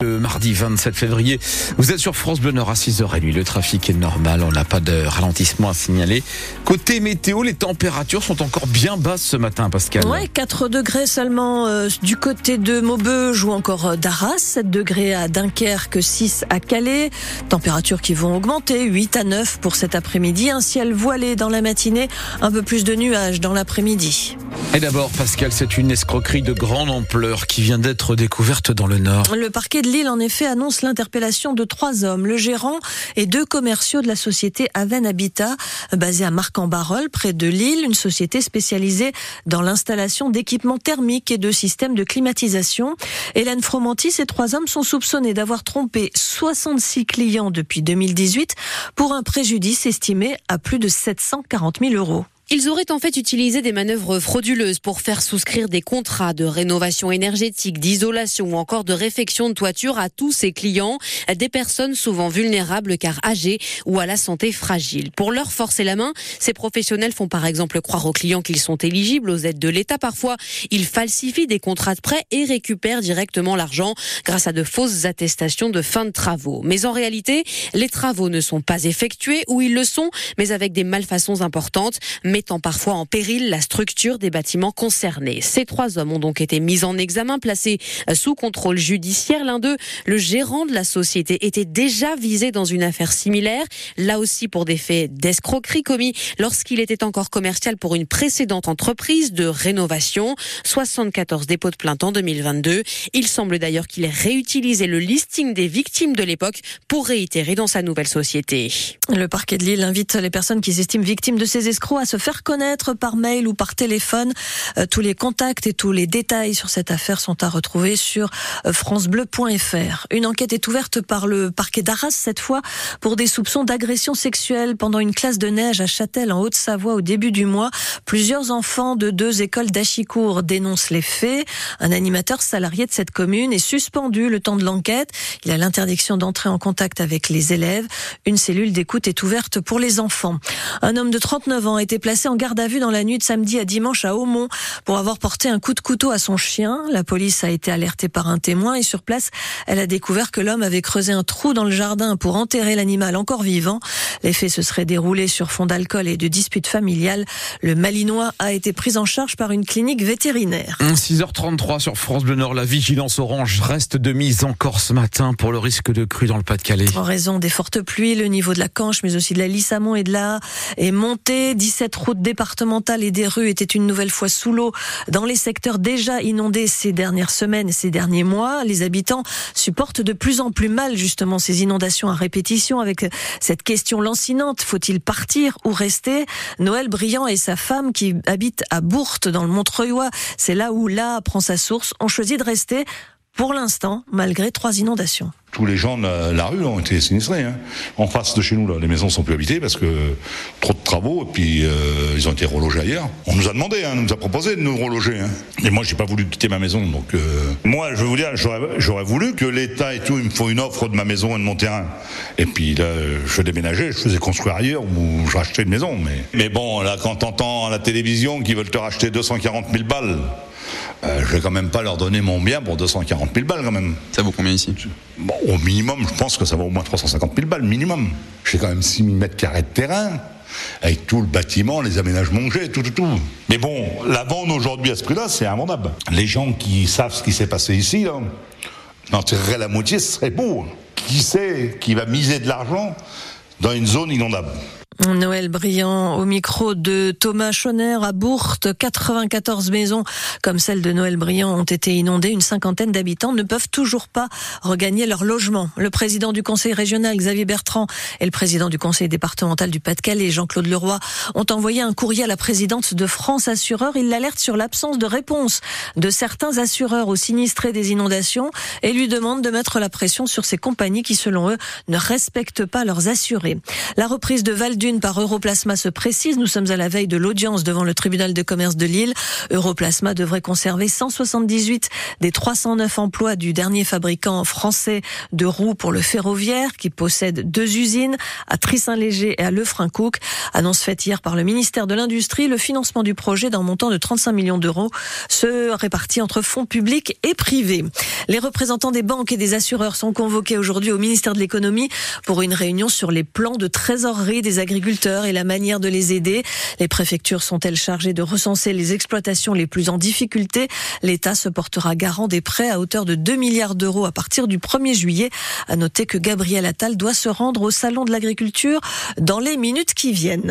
Le mardi 27 février, vous êtes sur France Bleu Nord à 6h30. Le trafic est normal, on n'a pas de ralentissement à signaler. Côté météo, les températures sont encore bien basses ce matin, Pascal. Ouais, 4 degrés seulement euh, du côté de Maubeuge ou encore euh, d'Arras, 7 degrés à Dunkerque, 6 à Calais. Températures qui vont augmenter, 8 à 9 pour cet après-midi. Un ciel voilé dans la matinée, un peu plus de nuages dans l'après-midi. Et d'abord, Pascal, c'est une escroquerie de grande ampleur qui vient d'être découverte dans le Nord. Le parquet de Lille, en effet, annonce l'interpellation de trois hommes, le gérant et deux commerciaux de la société Aven Habitat, basée à Marc-en-Barœul, près de Lille, une société spécialisée dans l'installation d'équipements thermiques et de systèmes de climatisation. Hélène Fromanti, ces trois hommes sont soupçonnés d'avoir trompé 66 clients depuis 2018 pour un préjudice estimé à plus de 740 000 euros. Ils auraient en fait utilisé des manœuvres frauduleuses pour faire souscrire des contrats de rénovation énergétique, d'isolation ou encore de réfection de toiture à tous ces clients, des personnes souvent vulnérables car âgées ou à la santé fragile. Pour leur forcer la main, ces professionnels font par exemple croire aux clients qu'ils sont éligibles aux aides de l'État. Parfois, ils falsifient des contrats de prêt et récupèrent directement l'argent grâce à de fausses attestations de fin de travaux. Mais en réalité, les travaux ne sont pas effectués ou ils le sont, mais avec des malfaçons importantes mettant parfois en péril la structure des bâtiments concernés. Ces trois hommes ont donc été mis en examen, placés sous contrôle judiciaire. L'un d'eux, le gérant de la société, était déjà visé dans une affaire similaire, là aussi pour des faits d'escroquerie commis lorsqu'il était encore commercial pour une précédente entreprise de rénovation. 74 dépôts de plainte en 2022. Il semble d'ailleurs qu'il ait réutilisé le listing des victimes de l'époque pour réitérer dans sa nouvelle société. Le parquet de Lille invite les personnes qui s'estiment victimes de ces escrocs à se faire faire connaître par mail ou par téléphone. Euh, tous les contacts et tous les détails sur cette affaire sont à retrouver sur euh, francebleu.fr. Une enquête est ouverte par le parquet d'Arras cette fois pour des soupçons d'agression sexuelle pendant une classe de neige à Châtel en Haute-Savoie au début du mois. Plusieurs enfants de deux écoles d'Achicourt dénoncent les faits. Un animateur salarié de cette commune est suspendu le temps de l'enquête. Il a l'interdiction d'entrer en contact avec les élèves. Une cellule d'écoute est ouverte pour les enfants. Un homme de 39 ans a été placé en garde à vue dans la nuit de samedi à dimanche à Aumont pour avoir porté un coup de couteau à son chien. La police a été alertée par un témoin et sur place, elle a découvert que l'homme avait creusé un trou dans le jardin pour enterrer l'animal encore vivant. Les faits se seraient déroulés sur fond d'alcool et de disputes familiales. Le Malinois a été pris en charge par une clinique vétérinaire. 6h33 sur France Bleu Nord, la vigilance orange reste de mise encore ce matin pour le risque de crue dans le Pas-de-Calais. En raison des fortes pluies, le niveau de la Canche, mais aussi de la Lissamont et de la est monté. 17 routes départementales et des rues étaient une nouvelle fois sous l'eau dans les secteurs déjà inondés ces dernières semaines ces derniers mois. Les habitants supportent de plus en plus mal justement ces inondations à répétition avec cette question lancinante faut-il partir ou rester? Noël Briand et sa femme qui habitent à Bourte dans le Montreuilois, c'est là où l'A prend sa source, ont choisi de rester pour l'instant malgré trois inondations tous les gens de la, rue ont été sinistrés. Hein. En face de chez nous, là, les maisons sont plus habitées parce que trop de travaux et puis euh, ils ont été relogés ailleurs. On nous a demandé, hein, on nous a proposé de nous reloger. Hein. Mais moi, j'ai pas voulu quitter ma maison. Donc, euh, moi, je veux vous dire, j'aurais voulu que l'État et tout, il me faut une offre de ma maison et de mon terrain. Et puis là, je déménageais, je faisais construire ailleurs ou je rachetais une maison. Mais, mais bon, là, quand t'entends à la télévision qu'ils veulent te racheter 240 000 balles euh, je vais quand même pas leur donner mon bien pour 240 000 balles quand même. Ça vaut combien ici? Bon, Au minimum, je pense que ça vaut au moins 350 000 balles, minimum. J'ai quand même 6 000 mètres carrés de terrain, avec tout le bâtiment, les aménagements que j'ai, tout, tout, tout. Mais bon, la vente aujourd'hui à ce prix-là, c'est invendable. Les gens qui savent ce qui s'est passé ici, là, n'en tireraient la moitié, ce serait beau. Qui sait qui va miser de l'argent dans une zone inondable? Noël Brillant au micro de Thomas Schoner à Bourte. 94 maisons comme celle de Noël Brillant ont été inondées. Une cinquantaine d'habitants ne peuvent toujours pas regagner leur logement. Le président du conseil régional, Xavier Bertrand, et le président du conseil départemental du Pas-de-Calais, Jean-Claude Leroy, ont envoyé un courrier à la présidente de France Assureurs. Ils l'alertent sur l'absence de réponse de certains assureurs aux sinistrés des inondations et lui demandent de mettre la pression sur ces compagnies qui, selon eux, ne respectent pas leurs assurés. La reprise de Val d'une par Europlasma se précise. Nous sommes à la veille de l'audience devant le tribunal de commerce de Lille. Europlasma devrait conserver 178 des 309 emplois du dernier fabricant français de roues pour le ferroviaire qui possède deux usines à Trissin-Léger et à Lefrancouc. Annonce faite hier par le ministère de l'Industrie. Le financement du projet d'un montant de 35 millions d'euros se répartit entre fonds publics et privés. Les représentants des banques et des assureurs sont convoqués aujourd'hui au ministère de l'économie pour une réunion sur les plans de trésorerie des agriculteurs et la manière de les aider. Les préfectures sont-elles chargées de recenser les exploitations les plus en difficulté? L'État se portera garant des prêts à hauteur de 2 milliards d'euros à partir du 1er juillet. À noter que Gabriel Attal doit se rendre au salon de l'agriculture dans les minutes qui viennent.